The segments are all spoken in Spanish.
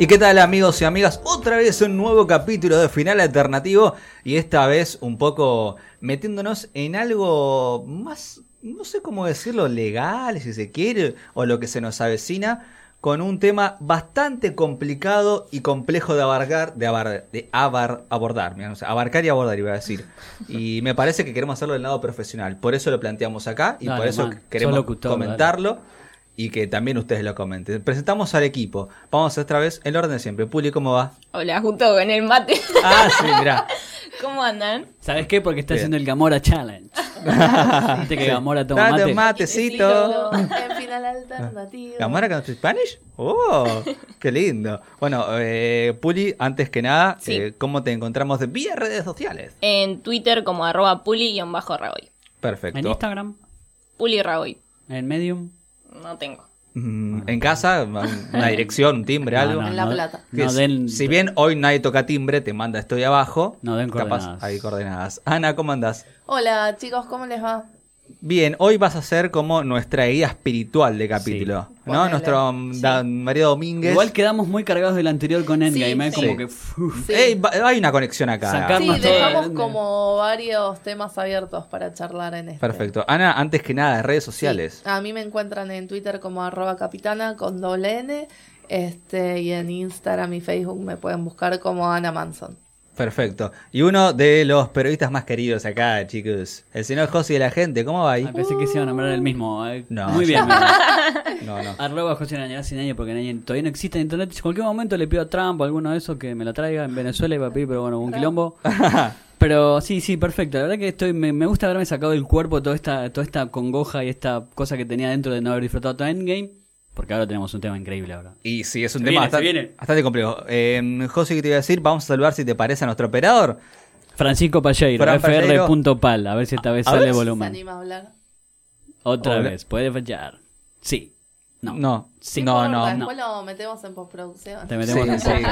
¿Y qué tal amigos y amigas? Otra vez un nuevo capítulo de Final Alternativo y esta vez un poco metiéndonos en algo más, no sé cómo decirlo, legal si se quiere, o lo que se nos avecina, con un tema bastante complicado y complejo de abarcar, de, abar, de abar, abordar, no sé, abarcar y abordar iba a decir. Y me parece que queremos hacerlo del lado profesional, por eso lo planteamos acá y Dale, por eso man, queremos locutor, comentarlo y que también ustedes lo comenten. Presentamos al equipo. Vamos otra vez el orden de siempre. Puli, ¿cómo va? Hola, junto con el mate. Ah, sí, mirá. ¿Cómo andan? ¿Sabes qué? Porque está Bien. haciendo el Gamora Challenge. Viste que Gamora toma Date mate. un matecito. En final alternativo. ¿Gamora con Spanish? ¡Oh! ¡Qué lindo! Bueno, eh, Puli, antes que nada, Sí. eh, ¿cómo te encontramos de vía redes sociales? En Twitter como arroba puli-raboy. Perfecto. En Instagram, Puli Raboy. en Medium. No tengo. Mm, ¿En casa? ¿Una dirección, un timbre, No, algo? no, En La Plata. No den, si bien hoy nadie toca timbre, te manda estoy abajo. No den capaz coordenadas. hay coordenadas. Ana, ¿cómo andás? Hola chicos, ¿cómo les va? Bien, hoy vas a ser como nuestra guía espiritual de capítulo, ¿no? Ponele. Nuestro Sí. Dan- María Domínguez. Igual quedamos muy cargados del anterior con Endgame, ¿eh? sí. Como Sí. que. hay una conexión acá. Sacar- Sí, dejamos de- como varios temas abiertos para charlar en este. Perfecto. Ana, antes que nada, redes sociales. Sí, A mí me encuentran en Twitter como arroba capitana con doble N. Este, y en Instagram y Facebook me pueden buscar como Ana Manson. Perfecto. Y uno de los periodistas más queridos acá, chicos. El señor Josi de la gente, ¿cómo va ahí? Ay, pensé que se iba a nombrar el mismo. eh. No, Muy bien. No, no. Arroba José Naña, sin año porque Naña todavía no existe en internet. En cualquier momento le pido a Trump o alguno de esos que me la traiga en Venezuela y va a pedir, pero bueno, un quilombo. Pero sí, sí, perfecto. La verdad que estoy, me, me gusta haberme sacado del cuerpo toda esta, toda esta congoja y esta cosa que tenía dentro de no haber disfrutado todo Endgame. Porque ahora tenemos un tema increíble ahora. Y sí, es un Se tema viene, bastante, viene. bastante complejo. Eh, Josi, ¿qué te iba a decir? Vamos a saludar si te parece a nuestro operador. Francisco Palleiro, Fran fr.pal. A ver si esta vez A sale ver si ¿Se volumen. anima a hablar? Otra Hola. vez, puede fallar. Sí. No. No. Sí. No, no. Después lo metemos en postproducción. Te metemos Sí, en sí.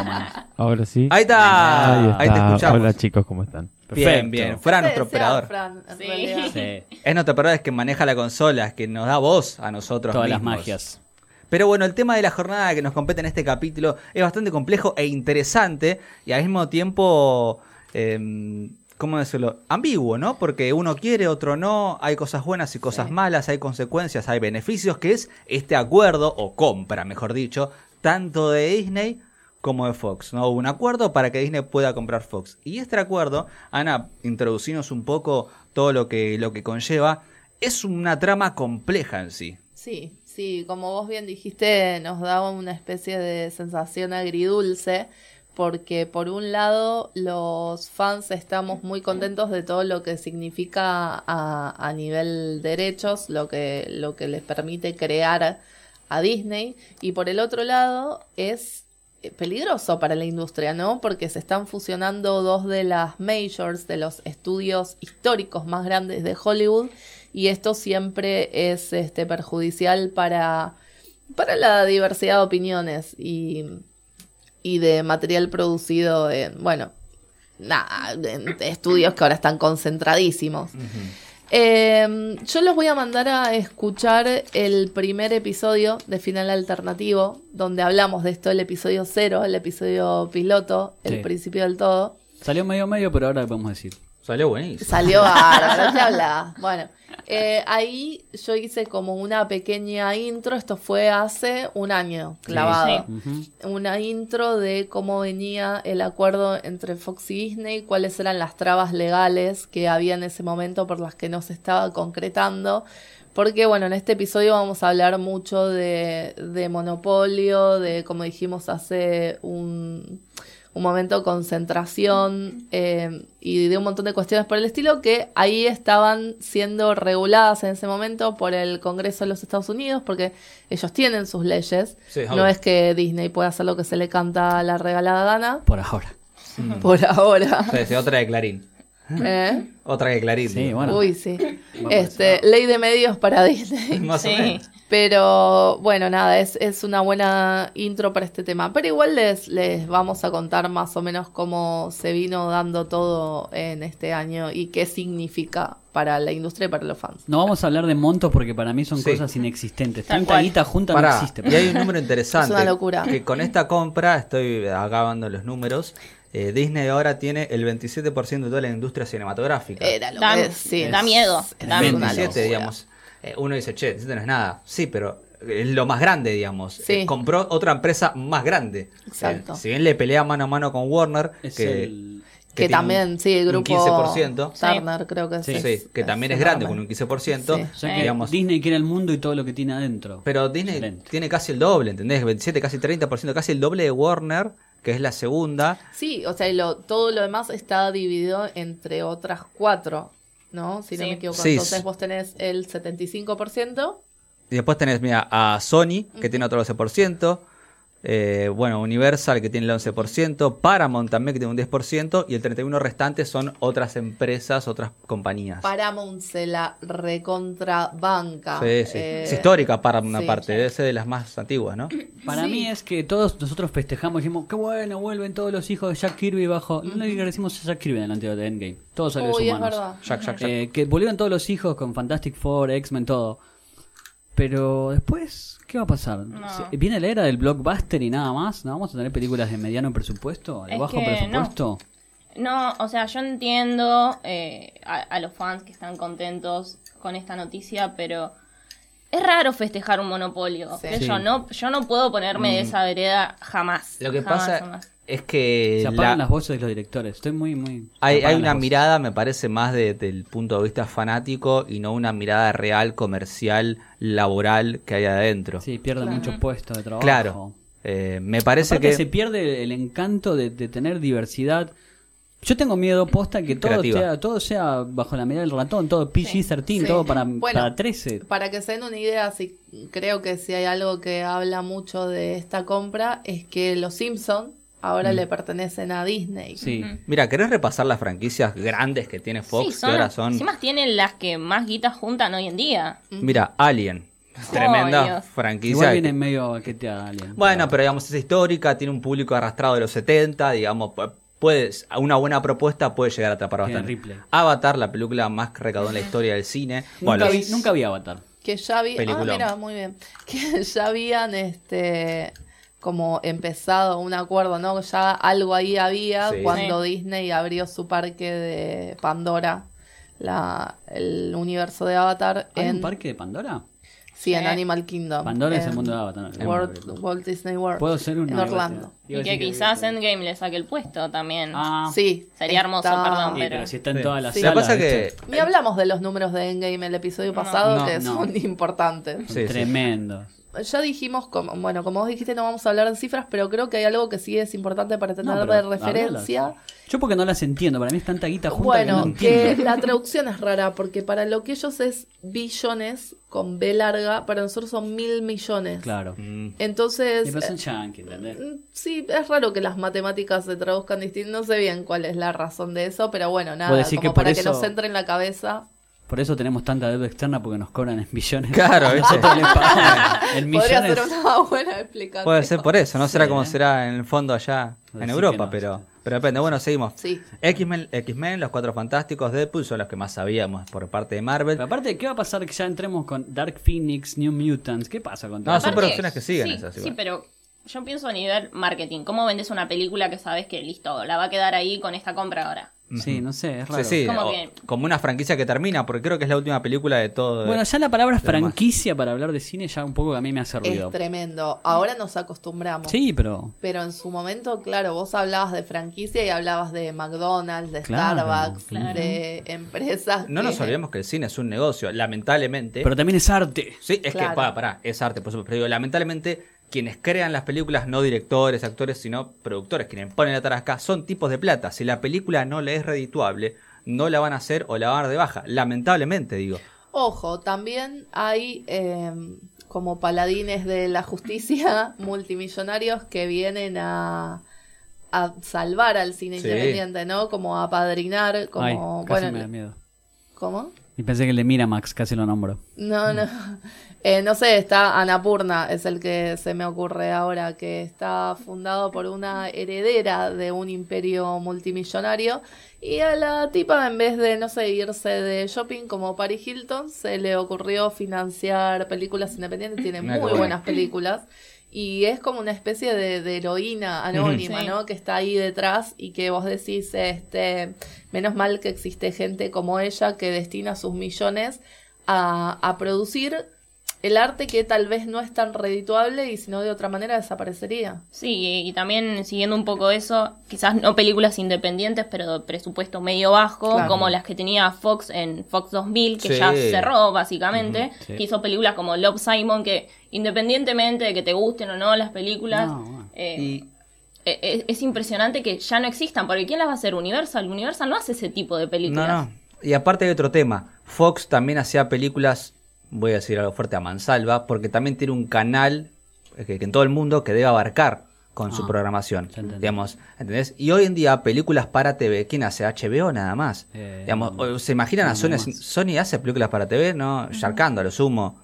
Ahora sí. Ahí está. Ahí Ahí te escuchamos. Hola chicos, ¿cómo están? Bien, Perfecto. bien. Fran, Ese nuestro operador. Fran, Sí. Es nuestro operador, es que maneja la consola, es que nos da voz a nosotros Todas las magias. Pero bueno, el tema de la jornada que nos compete en este capítulo es bastante complejo e interesante y al mismo tiempo, eh, ¿cómo decirlo? Ambiguo, ¿no? Porque uno quiere, otro no, hay cosas buenas y cosas Sí. malas, hay consecuencias, hay beneficios, que es este acuerdo, o compra, mejor dicho, tanto de Disney como de Fox, ¿no? Hubo un acuerdo para que Disney pueda comprar Fox. Y este acuerdo, Ana, introducirnos un poco todo lo que, lo que conlleva, es una trama compleja en sí. Sí, sí, como vos bien dijiste, nos daba una especie de sensación agridulce, porque por un lado los fans estamos muy contentos de todo lo que significa a, a nivel derechos, lo que, lo que les permite crear a Disney, y por el otro lado es eh, peligroso para la industria, ¿no? Porque se están fusionando dos de las majors, de los estudios históricos más grandes de Hollywood, y esto siempre es este perjudicial para, para la diversidad de opiniones y, y de material producido en, bueno, nada, en estudios que ahora están concentradísimos. Eh, yo los voy a mandar a escuchar el primer episodio de Final Alternativo, donde hablamos de esto, el episodio cero, el episodio piloto, el Sí. principio del todo. Salió medio medio, pero ahora podemos decir. Salió buenísimo. Salió bárbaro, ¿qué hablaba? Bueno, eh, ahí yo hice como una pequeña intro, esto fue hace un año clavado. Una intro de cómo venía el acuerdo entre Fox y Disney, cuáles eran las trabas legales que había en ese momento por las que no se estaba concretando. Porque bueno, en este episodio vamos a hablar mucho de, de monopolio, de como dijimos hace un, un momento concentración eh, y de un montón de cuestiones por el estilo que ahí estaban siendo reguladas en ese momento por el Congreso de los Estados Unidos porque ellos tienen sus leyes. Sí, no es que Disney pueda hacer lo que se le canta a la regalada gana Por ahora. por ahora. Sí, sí, otra de Clarín. ¿Eh? Otra que Clarín. Sí, bueno. Uy, sí. Este, ley de medios para Disney. Más o menos. Pero bueno, nada, es, es una buena intro para este tema. Pero igual les, les vamos a contar más o menos cómo se vino dando todo en este año y qué significa para la industria y para los fans. No vamos a hablar de montos porque para mí son Sí. cosas inexistentes. Tal Tanta cual. guita junta no existe. y hay un número interesante. Es una locura. Que con esta compra, estoy acabando los números, eh, Disney ahora tiene el 27% de toda la industria cinematográfica. Era lo Da- que es, sí. da miedo, Es da una 27, locura. digamos. Eh, uno dice, che, 27 no es nada. Sí, pero es lo más grande, digamos. Sí. Eh, compró otra empresa más grande. Exacto. Eh, si bien le pelea mano a mano con Warner, Es que, el- Que, tiene también, un- sí, el un grupo 15%. Turner creo que Sí. es. Sí, que también es grande con un 15%. Sí. O sea que digamos, Disney quiere el mundo y todo lo que tiene adentro. Pero Disney Excelente. tiene casi el doble, ¿entendés? 27, casi 30%, casi el doble de Warner, que es la segunda. Sí, o sea, y lo, todo lo demás está dividido entre otras cuatro, ¿no? Si no me equivoco. Sí. Entonces vos tenés el 75%. Y después tenés, mira, a Sony, que tiene otro 12%. Eh, bueno, Universal, que tiene el 11%. Paramount también, que tiene un 10%. Y el 31% restante son otras empresas, otras compañías. Paramount se la recontra banca. Sí, sí. Eh, es histórica Paramount, sí. aparte. Debe ser de las más antiguas, ¿no? Para Sí. mí es que todos nosotros festejamos y dijimos, qué bueno, vuelven todos los hijos de Jack Kirby bajo. No le agradecimos a Jack Kirby en el anterior de Endgame. Todos los humanos. verdad. Jack, Jack, Jack. Eh, que volvieron todos los hijos con Fantastic Four, X-Men, todo. Pero después, ¿qué va a pasar? No. ¿Se- ¿Viene la era del blockbuster y nada más? ¿No vamos a tener películas de mediano presupuesto? ¿De Es bajo presupuesto? No, o sea, yo entiendo eh, a, a los fans que están contentos con esta noticia, pero es raro festejar un monopolio. Sí. Que Sí. Yo no, yo no puedo ponerme de esa vereda jamás. Mm. Lo que jamás, pasa jamás. Es que Se apagan la- las voces de los directores. Estoy muy, muy. hay, hay una mirada, me parece, más de- del punto de vista fanático y no una mirada real, comercial, laboral que hay adentro. Sí, pierden Claro. muchos puestos de trabajo. Claro. Eh, me parece Aparte que... se pierde el encanto de, de tener diversidad. Yo tengo miedo posta que todo Creativa. sea, todo sea bajo la medida del ratón, todo PG-13, Sí. todo para, Bueno, para 13. Para que se den una idea, sí, creo que si hay algo que habla mucho de esta compra es que los Simpsons ahora le pertenecen a Disney. Mm. Sí. Mira, ¿querés repasar las franquicias grandes que tiene Fox? Sí, son, que ahora son... Encima tienen las que más guitas juntan hoy en día. Mira, Alien. Tremenda Dios. franquicia. Igual viene medio baqueteada alguien. Bueno, pero digamos, es histórica, tiene un público arrastrado de los 70, digamos, pu- puedes, una buena propuesta puede llegar a atrapar bastante. Ripley. Avatar, la película más recaudó en la historia del cine. nunca, Bueno, vi, nunca vi Avatar. Que ya habían, ah, mira, muy bien, que ya habían este como empezado un acuerdo, ¿no? Ya algo ahí había Sí. cuando Disney abrió su parque de Pandora, la, el universo de Avatar ¿Hay en un parque de Pandora? sí, en. Animal Kingdom. Pandora es el mundo de Avatar. no, Walt, Disney World. Puedo ser en Orlando. Y que quizás Endgame le saque el puesto también. Ah, Sí. Sería hermoso, perdón, sí, pero- pero si está en Sí. todas las Sí. Ni hablamos de los números de Endgame el episodio pasado, No, que no. son importantes. Son Sí, sí. tremendos. Ya dijimos, como, bueno, como vos dijiste, no vamos a hablar de cifras, pero creo que hay algo que sí es importante para tener No, de referencia. hablalas. Yo porque no las entiendo, para mí es tanta guita junta Bueno, que no que entiendo. la traducción es rara, porque para lo que ellos es billones con B larga, para nosotros son mil millones. Claro. Mm, Entonces, Y eh, yankee, ¿entendés? mm, sí, es raro que las matemáticas se traduzcan distinto. No sé bien cuál es la razón de eso, pero bueno, nada, como que para que eso- nos entre en la cabeza. Por eso tenemos tanta deuda externa porque nos cobran en billones. Claro. Nosotros les pagamos en Podría millones. ser una buena explicación. Puede ser por eso, no será como ¿eh? será en el fondo allá Puede en Europa, no, pero, sí. pero depende. Bueno, seguimos. Sí. X-Men, X-Men, Los Cuatro Fantásticos, Deadpool son los que más sabíamos por parte de Marvel. Pero aparte, ¿qué va a pasar que ya entremos con Dark Phoenix, New Mutants? ¿Qué pasa con todo No, son Aparte, producciones que siguen sí, esas Sí, igual. pero yo pienso a nivel marketing. ¿Cómo vendes una película que sabes que listo, la va a quedar ahí con esta compra ahora? Sí, no sé, es raro. Sí, sí, Como o- que- como una franquicia que termina, porque creo que es la última película de todo. Bueno, ya la palabra franquicia para hablar de cine ya un poco que a mí me hace ruido. Es tremendo. Ahora nos acostumbramos. Sí, pero Pero en su momento, claro, vos hablabas de franquicia y hablabas de McDonald's, de Claro, Starbucks, claro. de empresas. No que- nos olvidemos que el cine es un negocio, lamentablemente. pero también es arte. sí, es Claro. que, pará, pará, es arte, por supuesto. Pero digo, lamentablemente, quienes crean las películas, no directores, actores, sino productores, quienes ponen la tarasca, son tipos de plata. Si la película no le es redituable, no la van a hacer o la van a dar de baja. Lamentablemente, digo. Ojo, también hay eh, como paladines de la justicia multimillonarios que vienen a, a salvar al cine Sí. independiente, ¿no? Como a padrinar, como... Ay, casi bueno, me da miedo. ¿Cómo? Y pensé que el de Miramax, casi lo nombro. No, no. Eh, no sé, está Anapurna, es el que se me ocurre ahora, que está fundado por una heredera de un imperio multimillonario. Y a la tipa, en vez de, no sé, irse de shopping como Paris Hilton, se le ocurrió financiar películas independientes. Tiene muy buenas películas. Y es como una especie de, de heroína anónima, Sí. ¿no? Que está ahí detrás y que vos decís, este, menos mal que existe gente como ella que destina sus millones a, a producir el arte que tal vez no es tan redituable y si no de otra manera desaparecería. Sí, y también siguiendo un poco eso, quizás no películas independientes, pero de presupuesto medio bajo, Claro. como las que tenía Fox en Fox 2000, que Sí. ya cerró básicamente, sí. que hizo películas como Love Simon, que independientemente de que te gusten o no las películas, No, eh, Y e- es impresionante que ya no existan, porque ¿quién las va a hacer? Universal. Universal no hace ese tipo de No, películas. no. Y aparte hay otro tema. Fox también hacía películas, voy a decir algo fuerte, a mansalva, porque también tiene un canal eh, que, que en todo el mundo que debe abarcar con su Ah, programación. Digamos, ¿entendés? Y hoy en día, películas para TV, ¿quién hace? HBO nada más. Eh, digamos, ¿se imaginan no, a Sony? Sony hace películas para TV, ¿no? Sharkando, a lo sumo.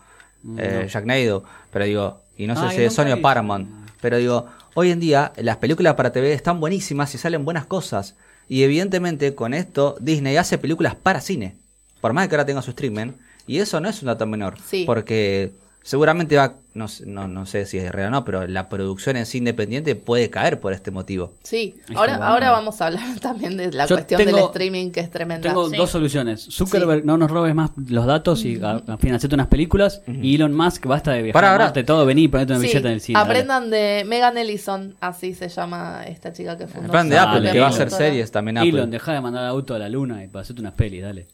eh, Sharknado. Pero digo, y no sé si es Sony o. Paramount. Pero digo, hoy en día las películas para TV están buenísimas y salen buenas cosas. Y evidentemente con esto Disney hace películas para cine. Por más que ahora tenga su streaming. Y eso no es un dato menor. Sí. Porque seguramente va, no, sé- no, no sé si es real o no, pero la producción en sí independiente puede caer por este motivo. Sí, ahora, bueno. ahora vamos a hablar también de la Yo cuestión del streaming que es tremenda. Tengo Sí. dos soluciones. Zuckerberg, no nos robes más los datos y a- al fin hacete unas películas. Y Elon Musk, basta de viajar Para, ahora. Marte, todo, vení y ponete una Sí, billeta en el cine. dale. aprendan de Megan Ellison, así se llama esta chica que fundó. El plan de Dale, Apple, que va a hacer series también Apple. Elon, deja de mandar auto a la luna y hacerte unas pelis, dale.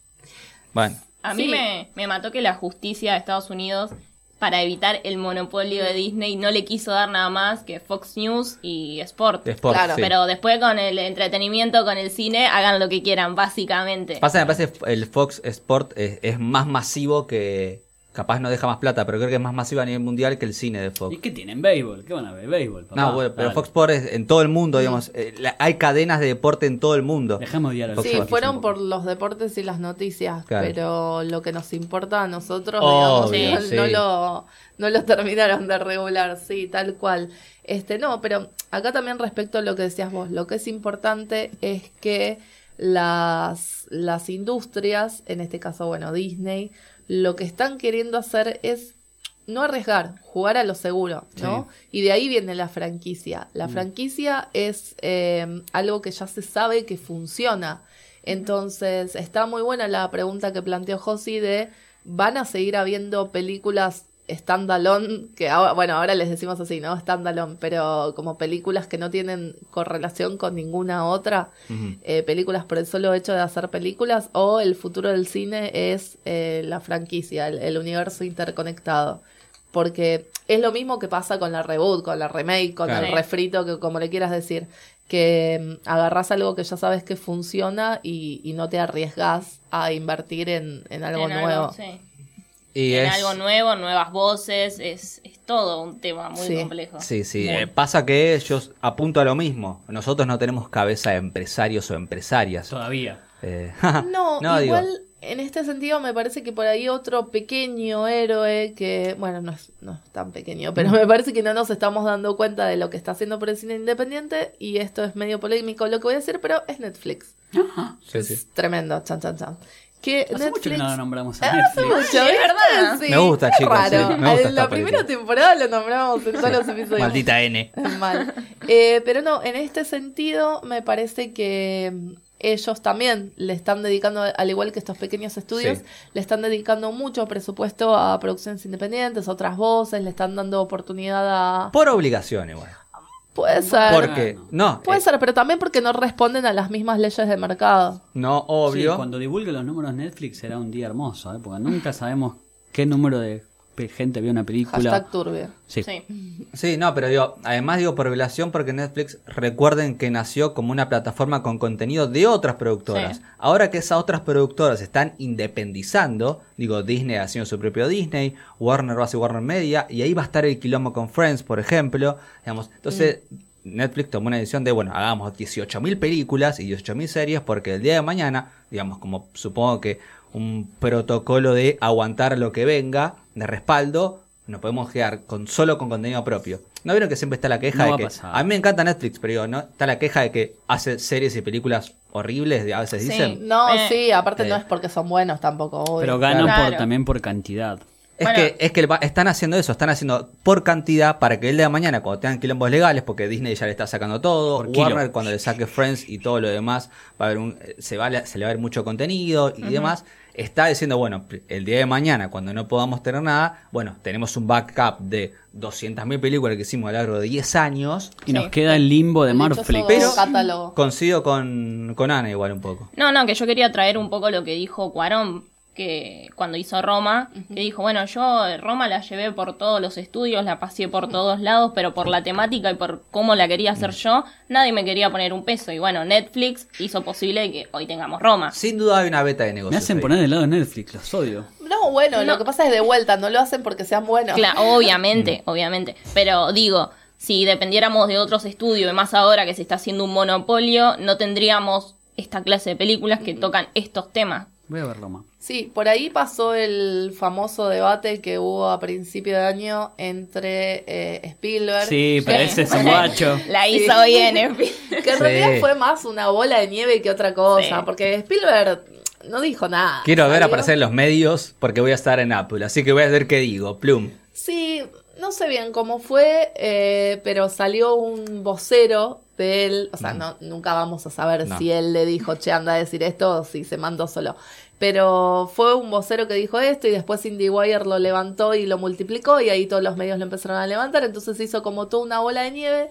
Bueno, A mí Sí. me, me mató que la justicia de Estados Unidos, para evitar el monopolio de Disney, no le quiso dar nada más que Fox News y Sport. Claro, sí. Pero después con el entretenimiento, con el cine, hagan lo que quieran, básicamente. Pasa, me parece el Fox Sport es, es más masivo que. Capaz no deja más plata, pero creo que es más masivo a nivel mundial que el cine de Fox. ¿Y qué tienen? Béisbol. ¿Qué van a ver? Béisbol. papá. No, bueno, pero Dale. Fox Sport es en todo el mundo, digamos. eh, la- hay cadenas de deporte en todo el mundo. Dejemos de Fox Sí, fueron por los deportes y las noticias, Claro. pero lo que nos importa a nosotros, Obvio, digamos, sí. no, no lo, no lo terminaron de regular, sí, tal cual. Este, no, pero acá también respecto a lo que decías vos, lo que es importante es que las, las industrias, en este caso, bueno, Disney, lo que están queriendo hacer es no arriesgar, jugar a lo seguro, ¿no? Y de ahí viene la franquicia. La franquicia es eh, algo que ya se sabe que funciona. Entonces, está muy buena la pregunta que planteó Josi de, ¿van a seguir habiendo películas standalone? Que ahora, bueno, ahora les decimos así, ¿no? Standalone, pero como películas que no tienen correlación con ninguna otra, eh, películas por el solo hecho de hacer películas, o el futuro del cine es eh, la franquicia, el, el universo interconectado. Porque es lo mismo que pasa con la reboot, con la remake, con Claro. el refrito, que como le quieras decir, que mm, agarrás algo que ya sabes que funciona y, y no te arriesgas a invertir en, en algo En nuevo. sí. Y En es- algo nuevo, nuevas voces, es, es todo un tema muy Sí. complejo. Sí, sí. Eh, pasa que yo apunto a lo mismo. Nosotros no tenemos cabeza de empresarios o empresarias. Todavía. Eh, No, igual en este sentido me parece que por ahí otro pequeño héroe que, bueno, no es, no es tan pequeño, pero me parece que no nos estamos dando cuenta de lo que está haciendo por el cine independiente y esto es medio polémico lo que voy a decir, pero es Netflix. sí, sí. Es tremendo, chan, chan, chan. Que Hace mucho que no lo nombramos a Hace Netflix. mucho, Sí, es verdad. Sí, Me gusta, chicos, raro. sí, me gusta En la primera temporada lo nombramos en todos los episodios. Maldita N. Mal. Eh, pero no, en este sentido me parece que mm, ellos también le están dedicando, al igual que estos pequeños estudios, Sí. le están dedicando mucho presupuesto a producciones independientes, otras voces, le están dando oportunidad a... Por obligación igual. Puede ser. Porque, no, Puede eh, ser, pero también porque no responden a las mismas leyes de mercado. no, obvio. Sí, cuando divulgue los números Netflix será un día hermoso, ¿eh? porque nunca sabemos qué número de gente vio una película. Hashtag turbio. Sí. Sí. Sí, no, pero digo, además digo por revelación porque Netflix, recuerden que nació como una plataforma con contenido de otras productoras. Sí. Ahora que esas otras productoras están independizando, digo, Disney haciendo su propio Disney, Warner va a hacer Warner Media, y ahí va a estar el quilombo con Friends, por ejemplo. Digamos, entonces, Netflix tomó una decisión de, bueno, hagamos 18.000 películas y 18.000 series porque el día de mañana, digamos, como supongo que un protocolo de aguantar lo que venga, de respaldo, no podemos quedar con solo con contenido propio. ¿No vieron que siempre está la queja No de va a que... pasar. A mí me encanta Netflix, pero digo, ¿no? está la queja de que hace series y películas horribles, a veces Sí. dicen. No, Eh. sí, aparte Eh. no es porque son buenos tampoco, obvio. Pero ganan por, también por cantidad. Es Bueno. que, es que va- están haciendo eso, están haciendo por cantidad para que el día de mañana, cuando tengan quilombos legales, porque Disney ya le está sacando todo, Por kilo. Warner cuando le saque Friends y todo lo demás, va a haber un, eh, se, va, a- se le va a ver mucho contenido y demás. Está diciendo, bueno, el día de mañana, cuando no podamos tener nada, bueno, tenemos un backup de 200.000 películas que hicimos a lo largo de 10 años. Y Sí. nos queda el limbo de Marflix. Pero- catálogo. Coincido con, con Ana igual un poco. No, no, que yo quería traer un poco lo que dijo Cuarón, que cuando hizo Roma, que dijo, bueno, yo Roma la llevé por todos los estudios, la pasé por todos lados, pero por la temática y por cómo la quería hacer yo, nadie me quería poner un peso. Y bueno, Netflix hizo posible que hoy tengamos Roma. Sin duda hay una beta de negocios. Me hacen ahí. poner del lado de Netflix, los odio. No, bueno, No. lo que pasa es de vuelta, no lo hacen porque sean buenos. Claro, obviamente, obviamente. Pero digo, si dependiéramos de otros estudios, y más ahora que se está haciendo un monopolio, no tendríamos esta clase de películas que tocan estos temas. Voy a ver Roma. Sí, por ahí pasó el famoso debate que hubo a principio de año entre eh, Spielberg. Sí, pero ese es un guacho. La Sí. hizo bien, en fin. Que en Sí. realidad fue más una bola de nieve que otra cosa, Sí. porque Spielberg no dijo nada. Quiero ver aparecer en los medios porque voy a estar en Apple, así que voy a ver qué digo. Plum. Sí, no sé bien cómo fue, eh, pero salió un vocero de él, o sea, no, nunca vamos a saber No. si él le dijo, che, anda a decir esto o si se mandó solo. Pero fue un vocero que dijo esto y después IndieWire lo levantó y lo multiplicó y ahí todos los medios lo empezaron a levantar, entonces hizo como toda una bola de nieve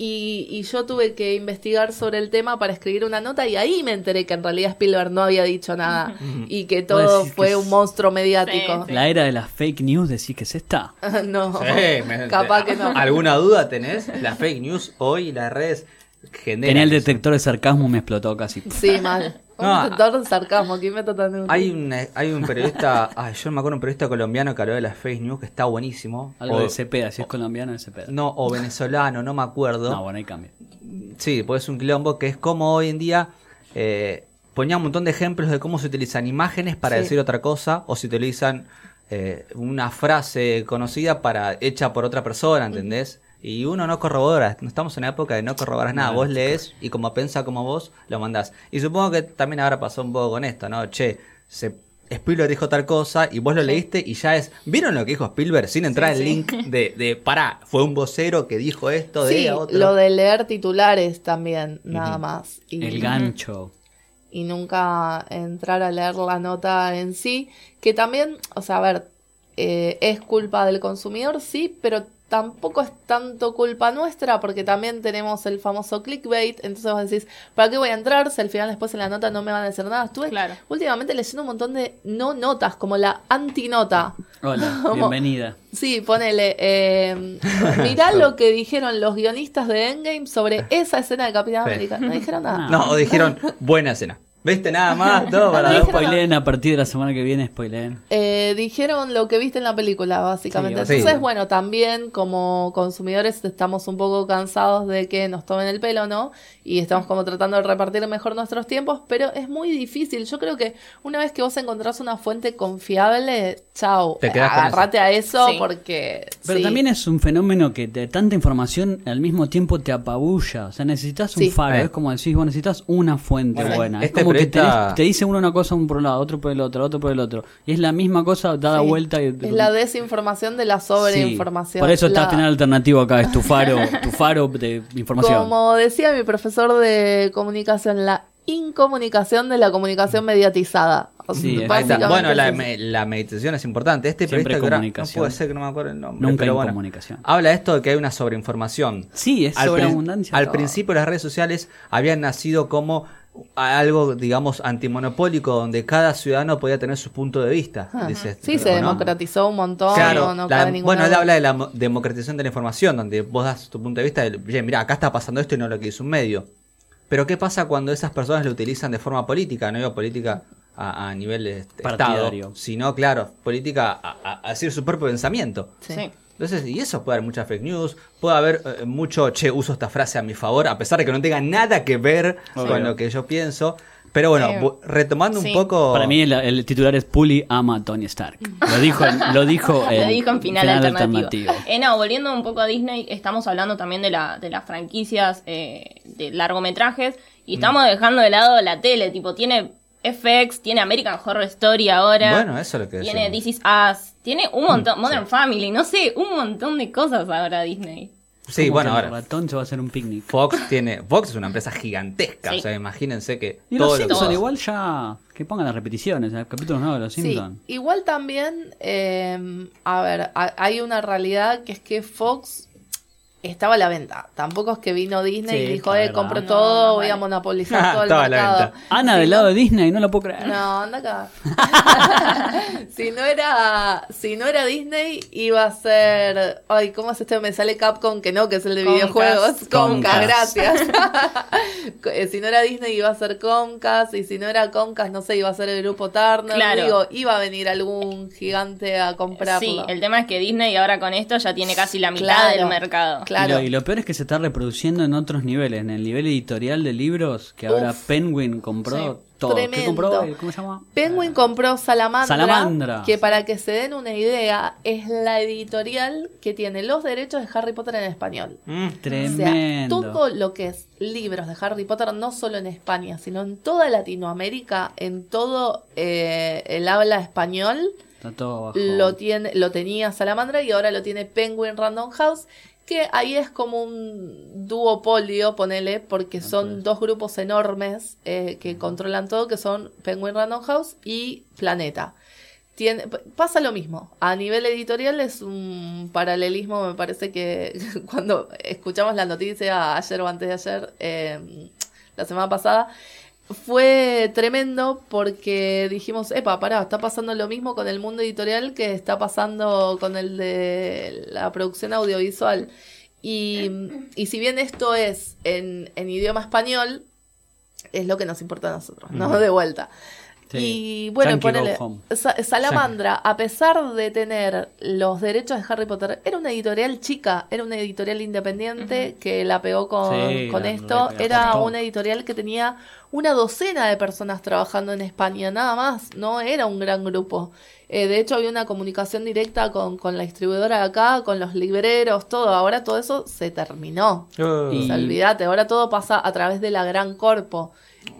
y, y yo tuve que investigar sobre el tema para escribir una nota y ahí me enteré que en realidad Spielberg no había dicho nada y que todo que fue es- un monstruo mediático. Sí. La era de las fake news, decís que es esta. no, Sí, me- capaz que no. ¿Alguna duda tenés? Las fake news hoy, las redes generan. Tenía el eso. detector de sarcasmo, me explotó casi. Sí, mal. Un No, detector de sarcasmo, ¿quién me de Hay un, eh, hay un periodista, ay, yo no me acuerdo, un periodista colombiano que habló de las fake news que está buenísimo. Algo O- de Cepeda, si es colombiano, de Cepeda. No, o venezolano, no me acuerdo. No, bueno, ahí cambia. Sí, pues es un quilombo que es como hoy en día eh, ponía un montón de ejemplos de cómo se utilizan imágenes para Sí. decir otra cosa o se utilizan eh, una frase conocida para hecha por otra persona, ¿entendés? Y uno no corrobora, no estamos en una época de no corroborar nada, vos lees y como piensa como vos, lo mandás. Y supongo que también ahora pasó un poco con esto, ¿no? Che, se, Spielberg dijo tal cosa y vos lo leíste y ya es... ¿Vieron lo que dijo Spielberg sin entrar Sí, el sí. link de, de, pará, fue un vocero que dijo esto de Sí, otro? lo de leer titulares también, nada más. Y, El gancho. y nunca entrar a leer la nota en sí, que también, o sea, a ver, eh, es culpa del consumidor, sí, pero tampoco es tanto culpa nuestra porque también tenemos el famoso clickbait, entonces vos decís, ¿para qué voy a entrar si al final después en la nota no me van a decir nada? Estuve Claro. últimamente leyendo un montón de no notas, como la antinota. Hola, bienvenida. Sí, ponele. Eh, mirá lo que dijeron los guionistas de Endgame sobre esa escena de Capitán Sí. América. No dijeron nada. No, o dijeron, buena escena. ¿Viste nada más? Todo para No dijeron spoileen a partir de la semana que viene, spoileen. Eh, dijeron lo que viste en la película, básicamente. Sí, Entonces, sí. bueno, también como consumidores estamos un poco cansados de que nos tomen el pelo, ¿no? Y estamos como tratando de repartir mejor nuestros tiempos, pero es muy difícil. Yo creo que una vez que vos encontrás una fuente confiable, chao, Te agarrate a eso Sí. porque... Pero sí. también es un fenómeno que de tanta información al mismo tiempo te apabulla. O sea, necesitas un Sí. faro. Eh. Es como decís, vos necesitas una fuente Bueno, buena. este es como que tenés- te dice uno una cosa por un lado, otro por el otro, otro por el otro. Y es la misma cosa dada Sí. vuelta. Y, Es la desinformación de la Sí. sobreinformación. Por eso está La- final alternativo acá, es tu faro, tu faro de información. Como decía mi profesor de comunicación, la incomunicación de la comunicación mediatizada. Sí, Bueno, la, la meditación es importante. Este Siempre periodista que ahora- no comunicación. puede ser que no me acuerdo el nombre. Nunca pero bueno, incomunicación. Habla esto de que hay una sobreinformación. Sí, es Al, sobreabundancia. al todo. principio las redes sociales habían nacido como algo, digamos, antimonopólico, donde cada ciudadano podía tener su punto de vista. Ajá. dice- sí, se ¿no? democratizó un montón. Claro, no la- bueno, él habla de la mo- democratización de la información, donde vos das tu punto de vista, de, "Oye, mira, acá está pasando esto y no lo que dice un medio. Pero ¿qué pasa cuando esas personas lo utilizan de forma política? No digo política a, a nivel de este. Estado, sino, claro, política a, a- a decir su propio pensamiento. Sí. Sí. Entonces, y eso puede haber mucha fake news, puede haber eh, mucho, che, uso esta frase a mi favor, a pesar de que no tenga nada que ver Obvio. con lo que yo pienso. Pero bueno, bu- retomando sí. un poco. Para mí el, el titular es Puli ama a Tony Stark. Lo dijo, lo dijo, Lo en, dijo en final, alternativo. Eh, no, volviendo un poco a Disney, estamos hablando también de, la, de las franquicias eh, de largometrajes y Mm. estamos dejando de lado la tele, tipo, tiene FX, tiene American Horror Story ahora. Bueno, eso es lo que Tiene decimos. This Is Us, tiene un montón, Modern Family, no sé, un montón de cosas ahora Disney. Sí, bueno, el ahora. ratón se va a hacer un picnic. Fox tiene. Fox es una empresa gigantesca. Sí. O sea, imagínense que. Y todo los Simpsons igual ya que pongan las repeticiones, eh, capítulos nuevos de los Sí, Simpsons. igual también, eh, a ver, ha- hay una realidad que es que Fox estaba a la venta. Tampoco es que vino Disney Sí, y dijo, eh, compro No, todo, voy vale. a monopolizar todo el Estaba a la mercado. venta. Ana Si del no- lado de Disney, no lo puedo creer. No, anda acá. si no era, si no era Disney, iba a ser, ay, ¿cómo es este? Me sale Capcom que no, que es el de Comcast. videojuegos. Comcast, gracias. Eh, si no era Disney, iba a ser Comcast, y si no era Comcast, no sé, iba a ser el grupo Turner. Claro. Digo, iba a venir algún gigante a comprarlo. Sí, el tema es que Disney ahora con esto ya tiene casi la mitad Claro, del mercado. Claro. Y, lo, y lo peor es que se está reproduciendo en otros niveles, en el nivel editorial de libros, que ahora. Penguin compró Sí. todo. ¿Qué Tremendo. compró? ¿Cómo se llama? Penguin compró Salamandra, Salamandra. que para que se den una idea, es la editorial que tiene los derechos de Harry Potter en español. Mm. O sea, Tremendo. todo lo que es libros de Harry Potter, no solo en España, sino en toda Latinoamérica, en todo eh, el habla español, Está todo abajo. lo, tiene, lo tenía Salamandra y ahora lo tiene Penguin Random House, que ahí es como un duopolio, ponele, porque son dos grupos enormes eh, que controlan todo, que son Penguin Random House y Planeta. Tiene, pasa lo mismo. A nivel editorial es un paralelismo, me parece que cuando escuchamos la noticia ayer o antes de ayer, eh, la semana pasada, fue tremendo porque dijimos, epa, pará, está pasando lo mismo con el mundo editorial que está pasando con el de la producción audiovisual. Y, y si bien esto es en, en idioma español, es lo que nos importa a nosotros, ¿no? De vuelta. Sí. Y bueno, ponele, Salamandra, a pesar de tener los derechos de Harry Potter, era una editorial chica, era una editorial independiente que la pegó con, Sí, con esto. Era una editorial que tenía una docena de personas trabajando en España, nada más, no era un gran grupo. Eh, de hecho, había una comunicación directa con, con la distribuidora de acá, con los libreros, todo. Ahora todo eso se terminó. Y- O sea, olvídate, ahora todo pasa a través de la gran corpo.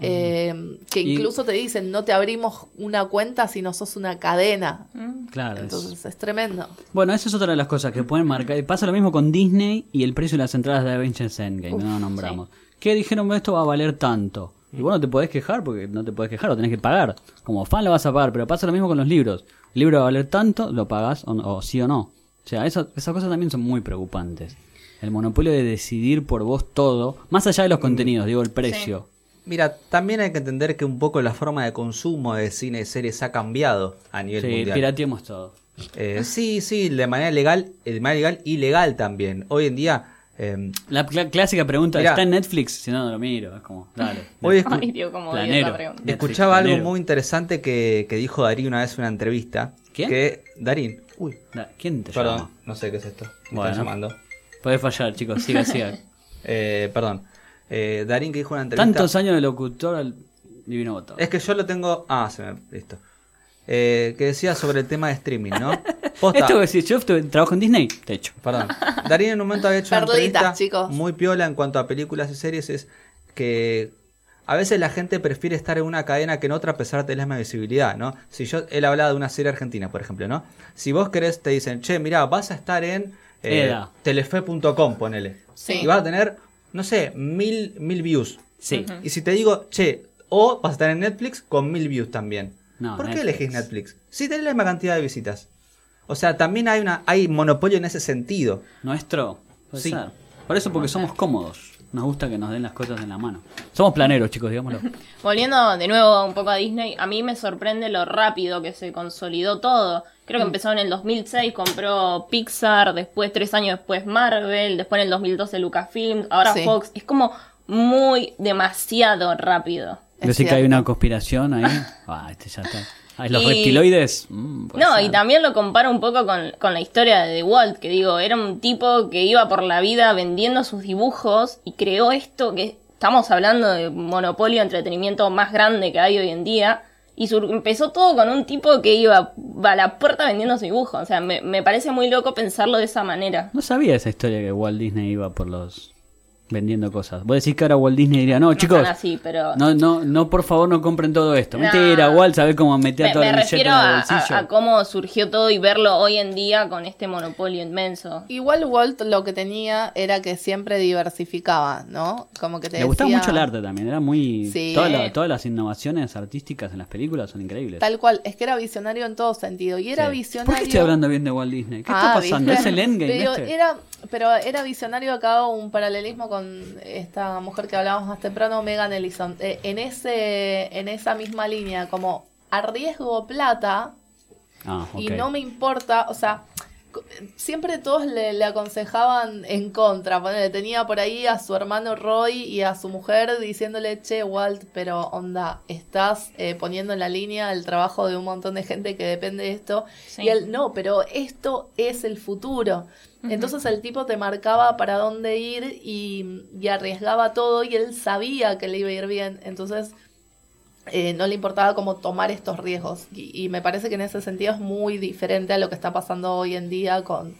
eh, que Y- incluso te dicen, no te abrimos una cuenta si no sos una cadena. Claro. es- Entonces es tremendo. Bueno, esa es otra de las cosas que pueden marcar. Pasa lo mismo con Disney y el precio de las entradas de Avengers Endgame, no lo nombramos. Que dijeron, esto va a valer tanto. Y bueno, te podés quejar porque no te podés quejar, lo tenés que pagar. Como fan lo vas a pagar, pero pasa lo mismo con los libros. El libro va a valer tanto, lo pagas o, o sí o no. O sea, eso- esas cosas también son muy preocupantes. El monopolio de decidir por vos todo, más allá de los contenidos, digo, el precio. Mira, también hay que entender que un poco la forma de consumo de cine y series ha cambiado a nivel Sí, mundial. pirateemos todo. Eh, sí, sí, de manera legal, de manera legal y legal también. Hoy en día, eh, La cl- clásica pregunta, Mirá. ¿está en Netflix? Si no, no lo miro. Es como, dale. hoy escu- Ay, Dios, cómo odio Planero. esa pregunta. Netflix, escuchaba algo muy interesante que, que dijo Darín una vez en una entrevista. ¿Quién? Que Darín, uy, Da- ¿Quién te perdón, llama? no sé qué es esto. Me Bueno. están llamando. Puede fallar, chicos. Siga, siga. Eh, perdón. Eh, Darín que dijo una entrevista. Tantos años de locutor al divino voto. Es que yo lo tengo. Ah, se me. Listo. Eh, que decía sobre el tema de streaming, ¿no? Posta. Esto que si yo trabajo en Disney, te echo. Perdón. Darín en un momento había hecho una entrevista chicos. muy piola en cuanto a películas y series. Es que a veces la gente prefiere estar en una cadena que en otra a pesar de la misma visibilidad, ¿no? Si yo, él hablaba de una serie argentina, por ejemplo, ¿no? Si vos querés, te dicen, che, mirá, vas a estar en eh, telefe.com, ponele. Sí. Y vas a tener, no sé, mil, mil views. Sí. Y si te digo, che, o vas a estar en Netflix con mil views también. No, ¿Por qué Netflix. elegís Netflix? Si tenés la misma cantidad de visitas. O sea, también hay una hay monopolio en ese sentido. ¿Nuestro? Puede Sí. ser. Por eso, porque somos cómodos. Nos gusta que nos den las cosas en la mano. Somos planeros, chicos, digámoslo. Volviendo de nuevo un poco a Disney, a mí me sorprende lo rápido que se consolidó todo. Creo que Mm. empezó en el 2006, compró Pixar, después tres años después Marvel, después en el 2012 Lucasfilm, ahora Sí. Fox. Es como muy demasiado rápido. Decir que hay cierto. una conspiración ahí. Ah, este ya está. ¿Los Y- reptiloides? Mm, No, ser. y también lo comparo un poco con, con la historia de Walt, que digo, era un tipo que iba por la vida vendiendo sus dibujos y creó esto que estamos hablando de monopolio de entretenimiento más grande que hay hoy en día. Y empezó todo con un tipo que iba a la puerta vendiendo su dibujo. O sea, me, me parece muy loco pensarlo de esa manera. No sabía esa historia que Walt Disney iba por los vendiendo cosas. Vos decís que ahora Walt Disney diría, no, No chicos, así, pero... no, no, no, por favor no compren todo esto. No. Mentira, Walt sabe cómo meter Me, toda me la billete refiero en el a, bolsillo. a- a cómo surgió todo y verlo hoy en día con este monopolio inmenso. Igual Walt lo que tenía era que siempre diversificaba, ¿no? Como que te Le gustaba mucho el arte también, era muy... Sí. todas la- todas las innovaciones artísticas en las películas son increíbles. Tal cual, es que era visionario en todo sentido. Y era Sí. visionario. ¿Por qué estoy hablando bien de Walt Disney? ¿Qué Ah, está pasando? ¿viste? ¿Es el endgame pero este? Era, pero era visionario, acá un paralelismo con esta mujer que hablábamos más temprano, Megan Ellison. Eh, en, ese, en esa misma línea, como arriesgo plata Ah, y no me importa, o sea, siempre todos le, le aconsejaban en contra. Ponele, tenía por ahí a su hermano Roy y a su mujer diciéndole, che, Walt, pero onda, estás eh, poniendo en la línea el trabajo de un montón de gente que depende de esto. Sí. Y él, no, pero esto es el futuro. Entonces el tipo te marcaba para dónde ir y, y arriesgaba todo y él sabía que le iba a ir bien. Entonces eh, no le importaba como tomar estos riesgos. Y, y me parece que en ese sentido es muy diferente a lo que está pasando hoy en día con,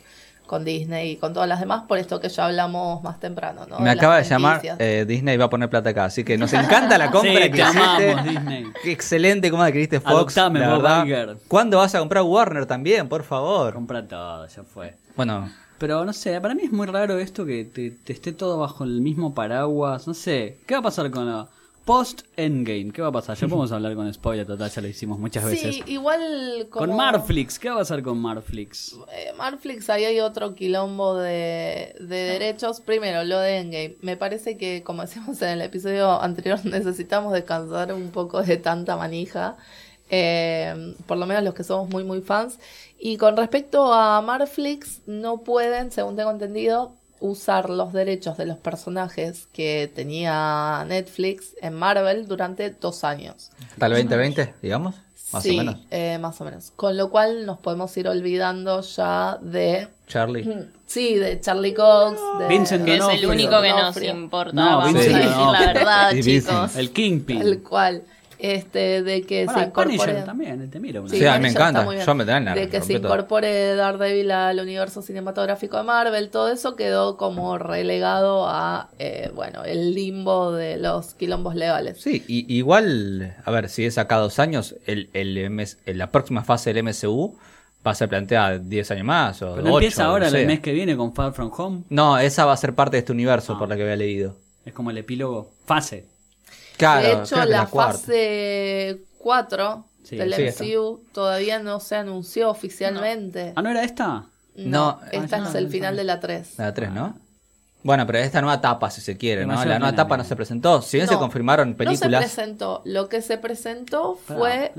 con Disney y con todas las demás, por esto que ya hablamos más temprano. ¿no? Me las acaba de llamar, eh, Disney va a poner plata acá, así que nos encanta la compra Sí, que hiciste. Disney. Qué excelente cómo adquiriste Fox. Adoptame, la. ¿Cuándo vas a comprar Warner también, por favor? Compra todo, ya fue. Bueno, Pero no sé, para mí es muy raro esto que te, te esté todo bajo el mismo paraguas. No sé, ¿qué va a pasar con la post-endgame? ¿Qué va a pasar? Ya podemos hablar con spoiler, total, ya lo hicimos muchas veces. Sí, igual como... Con Marflix, ¿qué va a pasar con Marflix? Eh, Marflix, ahí hay otro quilombo de, de derechos. Primero, lo de Endgame. Me parece que, como decíamos en el episodio anterior, necesitamos descansar un poco de tanta manija. Eh, por lo menos los que somos muy, muy fans. Y con respecto a Marflix, no pueden, según tengo entendido, usar los derechos de los personajes que tenía Netflix en Marvel durante dos años. hasta el 2020, digamos, más sí, o menos. eh, más o menos. Con lo cual nos podemos ir olvidando ya de Charlie. Sí, de Charlie Cox, de Vincent Que es el único que nos D'Onofrio. importa. No, Vincent decir la verdad, chicos. El Kingpin. Tal cual. Este, de que Bueno, se incorpore. también, te miro. una Sí, a mí me encanta. Yo me dan la De que se incorpore Daredevil al universo cinematográfico de Marvel, todo eso quedó como relegado a, eh, bueno, el limbo de los quilombos legales. Sí, y, igual, a ver, si es acá dos años, el, el MS la próxima fase del MCU va a ser planteada 10 años más o Pero no ocho, empieza ahora no sé. el mes que viene con Far From Home. No, esa va a ser parte de este universo, Ah. por la que había leído. Es como el epílogo. Fase. Claro, de hecho, la, fase 4 Sí, del sí, está. MCU todavía no se anunció oficialmente. Ah, ¿no era esta? No, esta ah, es el no, final no. de la 3. La 3, ¿no? Bueno, pero esta nueva etapa, si se quiere, ¿no? La nueva etapa no se presentó. Si bien se No, confirmaron No películas. se presentó. Lo que se presentó fue.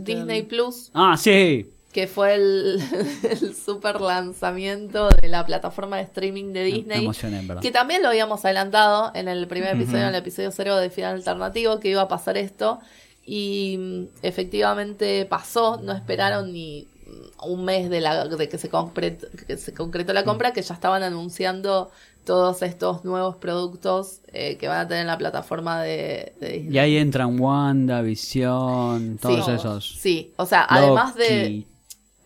Disney Plus, Ah, sí. Que fue el, el super lanzamiento de la plataforma de streaming de Me Disney. emocioné. Que también lo habíamos adelantado en el primer episodio, en el episodio cero de Final Alternativo, que iba a pasar esto. Y mm, efectivamente pasó, no esperaron ni mm, un mes de, la, de que, se concretó, que se concretó la compra, que ya estaban anunciando todos estos nuevos productos eh, que van a tener en la plataforma de, de Disney. Y ahí entran Wanda, Visión, todos Sí. esos. Sí, o sea, además de.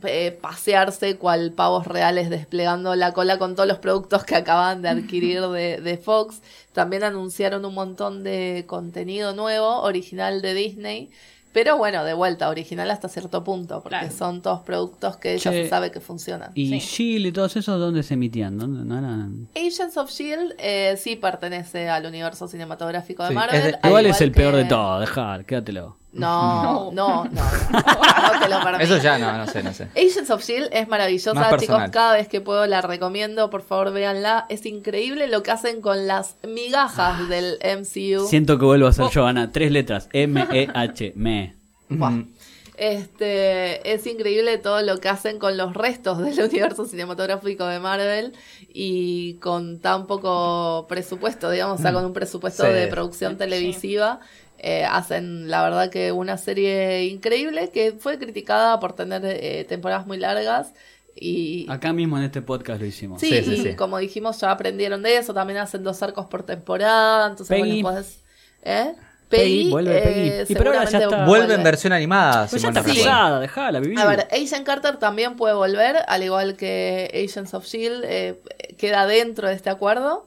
Eh, pasearse cual pavos reales desplegando la cola con todos los productos que acaban de adquirir de, de Fox. También anunciaron un montón de contenido nuevo, original de Disney. Pero bueno, de vuelta, original hasta cierto punto, porque Claro. son todos productos que ya se sabe que funcionan. Y Sí. Shield y todos esos, ¿dónde se emitían? ¿Dónde? ¿No eran? Agents of Shield E sí pertenece al universo cinematográfico de Sí, Marvel. es de- al Igual es el que- peor de todo, dejar, quédatelo. No, no, no, no, no te lo permito. Eso ya no, no sé, no sé. Agents of Shield es maravillosa, Más chicos. personal. Cada vez que puedo la recomiendo, por favor véanla. Es increíble lo que hacen con las migajas del MCU. Siento que vuelvo a ser Oh. Johanna. Tres letras. M-E-H. Me. Buah. Mm, Este, es increíble todo lo que hacen con los restos del universo cinematográfico de Marvel y con tan poco presupuesto, digamos, o sea, con un presupuesto Sí. de producción televisiva. Eh, hacen la verdad que una serie increíble que fue criticada por tener eh, temporadas muy largas Y, Acá mismo en este podcast lo hicimos. Sí, Sí, sí, y sí. como dijimos, ya aprendieron de eso. También hacen dos arcos por temporada. Entonces, Peggy. bueno, pues. ¿Eh? Peggy, vuelve eh, Peggy. Y pero ahora ya seguramente está- Vuelve en versión animada. Pues ya está casada, dejala vivir. A ver, Agent Carter también puede volver, al igual que Agents of Shield, eh, queda dentro de este acuerdo.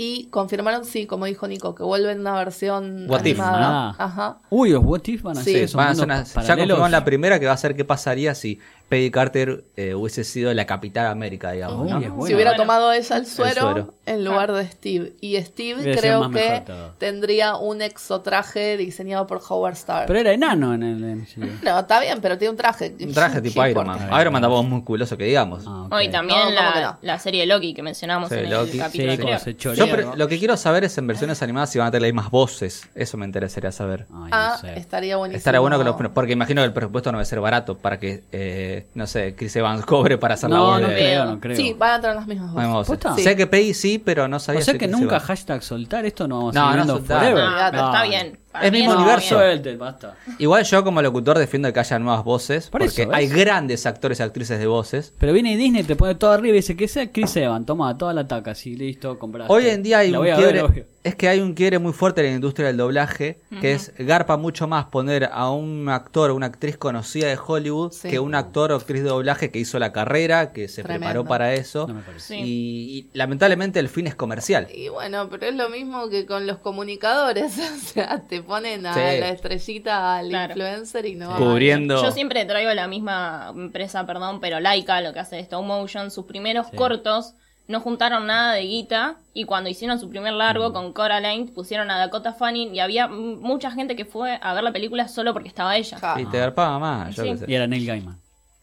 Y confirmaron, sí, como dijo Nico, que vuelve en una versión What if. animada. Ah. Ajá. Uy, los What If van a Sí. ser Van a hacer mundos una- ya confirmaron la primera que va a ser qué pasaría si Peggy Carter eh, hubiese sido la Capitana América, digamos. Uy, ¿no? es bueno. si hubiera Bueno. tomado ella el suero, suero. en lugar de Steve. Y Steve Debe creo que tendría un exotraje diseñado por Howard Starr. Pero era enano en el MCU. No, está bien, pero tiene un traje. Un traje tipo ¿Qué Iron? Man. Iron Man tampoco es musculoso que digamos. Ah. Oh, y también No, ¿cómo la, la serie de Loki que mencionamos Sí, en Loki. el capítulo Sí, Yo lo que quiero saber es en versiones animadas si van a tener más voces. Eso me interesaría saber. Ay, Ah, sé. estaría buenísimo. Estaría bueno que los porque imagino que el presupuesto no va a ser barato para que eh, no sé, Chris Evans cobre para hacer la No, voz no de- creo, no creo. Sí, van a tener las mismas voces. voces. ¿Posta? Sé que Peggy sí, pero no sabía O sea si que Chris nunca Evans. hashtag soltar esto no vamos a No, seguir no soltar. forever. No, está bien. Es mismo universo. basta. Igual yo como locutor defiendo que haya nuevas voces Por porque hay grandes actores y actrices de voces. Pero viene Disney, te pone todo arriba y dice que sea Chris Evans, toma toda la taca, así listo, compraste. Hoy en día hay La un ver, quiebre, es que hay un quiebre muy fuerte en la industria del doblaje, que es garpa mucho más poner a un actor o una actriz conocida de Hollywood Sí. que un actor o actriz de doblaje que hizo la carrera, que se Tremendo. preparó para eso. No me parece. Sí. Y, y lamentablemente el fin es comercial. Y bueno, pero es lo mismo que con los comunicadores. O sea, te ponen a Sí. la estrellita al Claro. influencer y no. Cubriendo. Yo siempre traigo la misma empresa, perdón, pero Laika, lo que hace Stop Motion, sus primeros Sí. cortos no juntaron nada de guita y cuando hicieron su primer Mm. largo con Coraline pusieron a Dakota Fanning y había mucha gente que fue a ver la película solo porque estaba ella. Y te garpaba más, yo Sí. qué sé. Y era Neil Gaiman.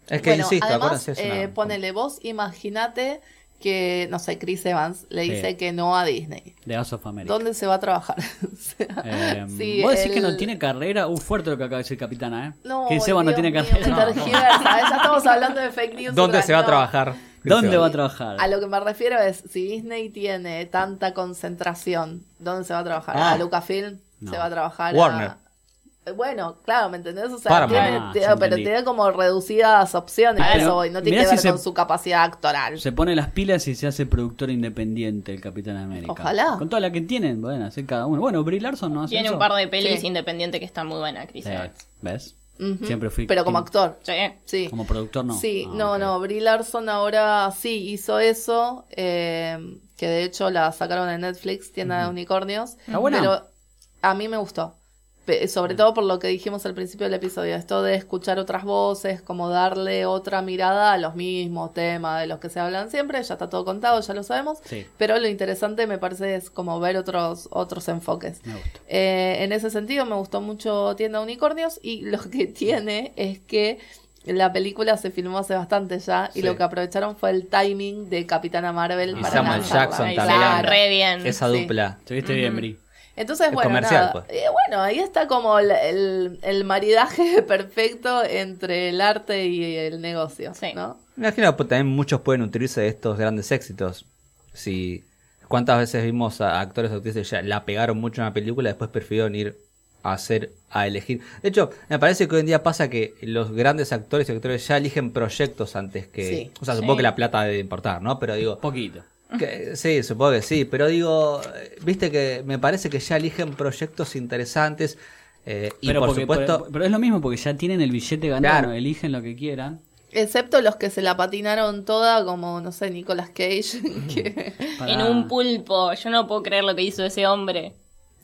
Es que bueno, insisto, además, eh, ponele vos, imagínate que, no sé, Chris Evans le Sí. dice que no a Disney. De House of America. ¿Dónde se va a trabajar? O sea, Eh, sí, ¿Vos decís que no tiene carrera? Uh, fuerte lo que acaba de decir Capitana, ¿eh? No, que Seba no tiene mío, carrera. No, no. Ya estamos hablando de fake news. ¿Dónde se va a trabajar? ¿Dónde va a trabajar? A lo que me refiero es, si Disney tiene tanta concentración, ¿dónde se va a trabajar? Ah. ¿A Lucasfilm? No. ¿Se va a trabajar Warner. a...? Bueno, claro, ¿me entendés? O sea, Paramount. tiene, Ah, tiene- sí, pero tiene como reducidas opciones, Ah, eso voy, no tiene que si ver se- con su capacidad actoral. Se pone las pilas y se hace productor independiente el Capitán América. Ojalá. Con toda la que tienen, pueden hacer cada uno. Bueno, Brie Larson no hace Tiene eso. un par de pelis Sí. independientes que están muy buenas, Chris Sí. ¿Ves? Siempre fui. Pero como actor, Sí. sí. Como productor no. Sí, Ah, no, no, Brie Larson ahora sí hizo eso, eh, que de hecho la sacaron en Netflix, Tienda de Unicornios. Está buena. Pero a mí me gustó. Sobre todo por lo que dijimos al principio del episodio, esto de escuchar otras voces, como darle otra mirada a los mismos temas de los que se hablan siempre, ya está todo contado, ya lo sabemos, Sí, pero lo interesante me parece es como ver otros, otros enfoques. me gusta. Eh, en ese sentido me gustó mucho Tienda Unicornios y lo que tiene es que la película se filmó hace bastante ya y Sí. lo que aprovecharon fue el timing de Capitana Marvel Y para Samuel lanzarla. Jackson también. re bien. Esa Sí. dupla. Se viste bien, Brie. Entonces, Es bueno, comercial, nada. pues. Eh, bueno, ahí está como el, el, el maridaje perfecto entre el arte y el negocio, Sí. ¿no? Me imagino que también muchos pueden nutrirse de estos grandes éxitos. Si cuántas veces vimos a actores o actrices que ya la pegaron mucho en una película y después prefirieron ir a hacer, a elegir. De hecho, me parece que hoy en día pasa que los grandes actores y actores ya eligen proyectos antes que. Sí. O sea, supongo Sí. que la plata debe importar, ¿no? Pero digo. Poquito. Que- sí, supongo que sí. Pero digo, viste que me parece que ya eligen proyectos interesantes. eh, y pero, por porque- supuesto. pero, pero es lo mismo porque ya tienen el billete ganado, Claro. eligen lo que quieran. Excepto los que se la patinaron toda, como, no sé, Nicolas Cage, que... para- En un pulpo. Yo no puedo creer lo que hizo ese hombre.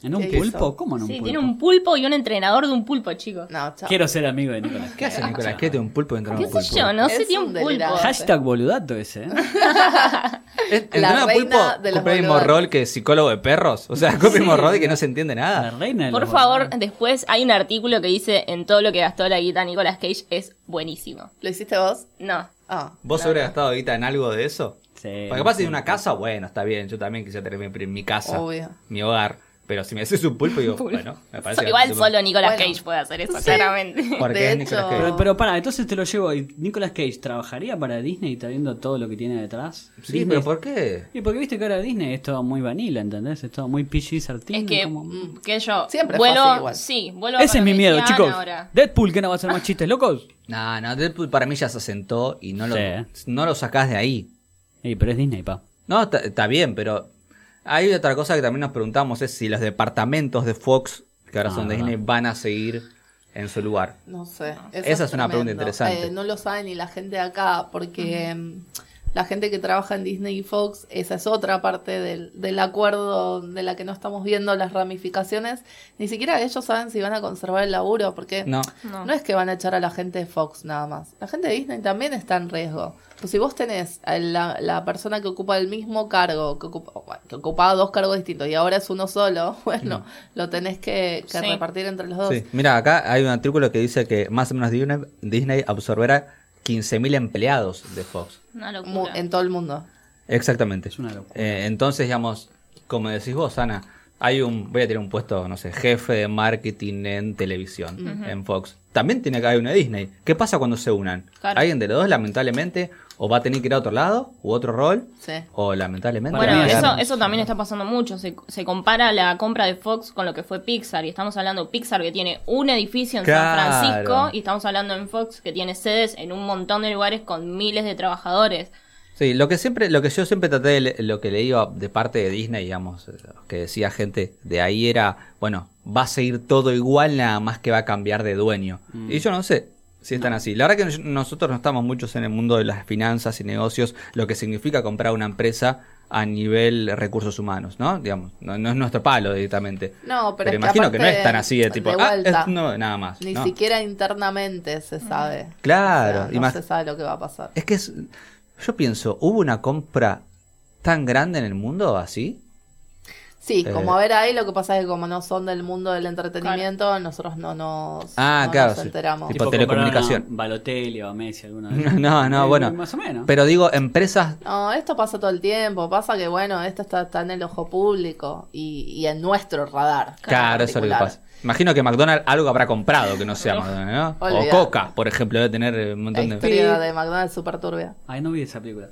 ¿En un ¿Qué pulpo? hizo? ¿Cómo en un Sí, pulpo? tiene un pulpo y un entrenador de un pulpo, chicos. No, chao. Quiero ser amigo de Nicolás. ¿Qué hace Cage. Nicolás? ¿Qué tiene un pulpo dentro de ¿Qué un sé pulpo? yo? No sé, tiene un pulpo. Hashtag boludato ese, ¿eh? Es- La Entrenado reina pulpo de los cumple el mismo rol que psicólogo de perros. O sea, cumple el mismo rol y que no se entiende La nada. reina de Por los favor, boludos. después hay un artículo que dice en todo lo que gastó la guita Nicolas Cage es buenísimo. ¿Lo hiciste vos? No. Ah, ¿Vos claro. habrías gastado guita en algo de eso? Sí, Porque capaz sí. de una casa, bueno, está bien. Yo también quisiera tener mi, mi casa, Obvio. mi hogar. Pero si me haces un pulpo, digo, bueno, me parece Igual que- solo Nicolas Bueno. Cage puede hacer eso, Sí. claramente. Porque De es Nicolas hecho- Cage. Pero, pero para, entonces te lo llevo. ¿Y Nicolas Cage trabajaría para Disney sabiendo todo lo que tiene detrás? Sí, Disney- pero ¿por qué? Y porque viste que ahora Disney es todo muy vanilla, ¿entendés? Es todo muy PG-13. Es que, como- mm, que yo Siempre vuelo, así igual. sí, vuelvo a Ese es mi miedo, chicos. Ahora. Deadpool, que no va a hacer más chistes locos? No, no, Deadpool para mí ya se asentó y no lo, Sí. no lo sacás de ahí. Sí, pero es Disney, pa. No, está bien, pero hay otra cosa que también nos preguntamos es si los departamentos de Fox, que ahora Ah, son de verdad. Disney, van a seguir en su lugar. No sé. eso Esa es una pregunta interesante. Eh, no lo sabe ni la gente de acá, porque mm, la gente que trabaja en Disney y Fox, esa es otra parte del, del acuerdo de la que no estamos viendo las ramificaciones. Ni siquiera ellos saben si van a conservar el laburo, porque No. No. no es que van a echar a la gente de Fox nada más. La gente de Disney también está en riesgo. Pues si vos tenés a la, la persona que ocupa el mismo cargo, que, ocupa, que ocupaba dos cargos distintos y ahora es uno solo, bueno, lo tenés que, que Sí. repartir entre los dos. Sí. Mira, acá hay un artículo que dice que más o menos Disney, Disney absorberá 15.000 empleados de Fox. Una Mu- locura. en todo el mundo. Exactamente. Es una locura. Eh, entonces, digamos, como decís vos, Ana, hay un, voy a tener un puesto, no sé, jefe de marketing en televisión, en Fox. También tiene que haber una Disney. ¿Qué pasa cuando se unan? Claro. Alguien de los dos, lamentablemente, o va a tener que ir a otro lado, u otro rol, Sí. o lamentablemente... Bueno, eso, eso también está pasando mucho. Se, se compara la compra de Fox con lo que fue Pixar. Y estamos hablando de Pixar que tiene un edificio en Claro. San Francisco. Y estamos hablando en Fox que tiene sedes en un montón de lugares con miles de trabajadores. Sí, lo que siempre, lo que yo siempre traté de lo que leía de parte de Disney, digamos, eh, que decía gente de ahí era, bueno, va a seguir todo igual, nada más que va a cambiar de dueño. Y yo no sé si están así. La verdad que nosotros no estamos muchos en el mundo de las finanzas y negocios, lo que significa comprar una empresa a nivel recursos humanos, ¿no? Digamos, no, no es nuestro palo directamente. No, pero, es que imagino que, no es tan así de tipo, de ah, es- no, nada más. Ni ¿no? siquiera internamente se sabe. Claro, O sea, y no más- se sabe lo que va a pasar. Es que es, yo pienso, ¿hubo una compra tan grande en el mundo así? Sí, Eh. como a ver ahí, lo que pasa es que como no son del mundo del entretenimiento, nosotros no nos, Ah, no claro, nos enteramos. Tipo telecomunicación. a Balotelli o a Messi alguna vez. No, no, Eh, bueno. Más o menos. Pero digo, empresas. No, esto pasa todo el tiempo. Pasa que, bueno, esto está, está en el ojo público y, y en nuestro radar. Claro, eso es lo que pasa. Imagino que McDonald's algo habrá comprado que no sea McDonald's, ¿no? O. Coca, por ejemplo, debe tener un La montón de. historia de McDonald's super turbia. Ay, no vi esa película.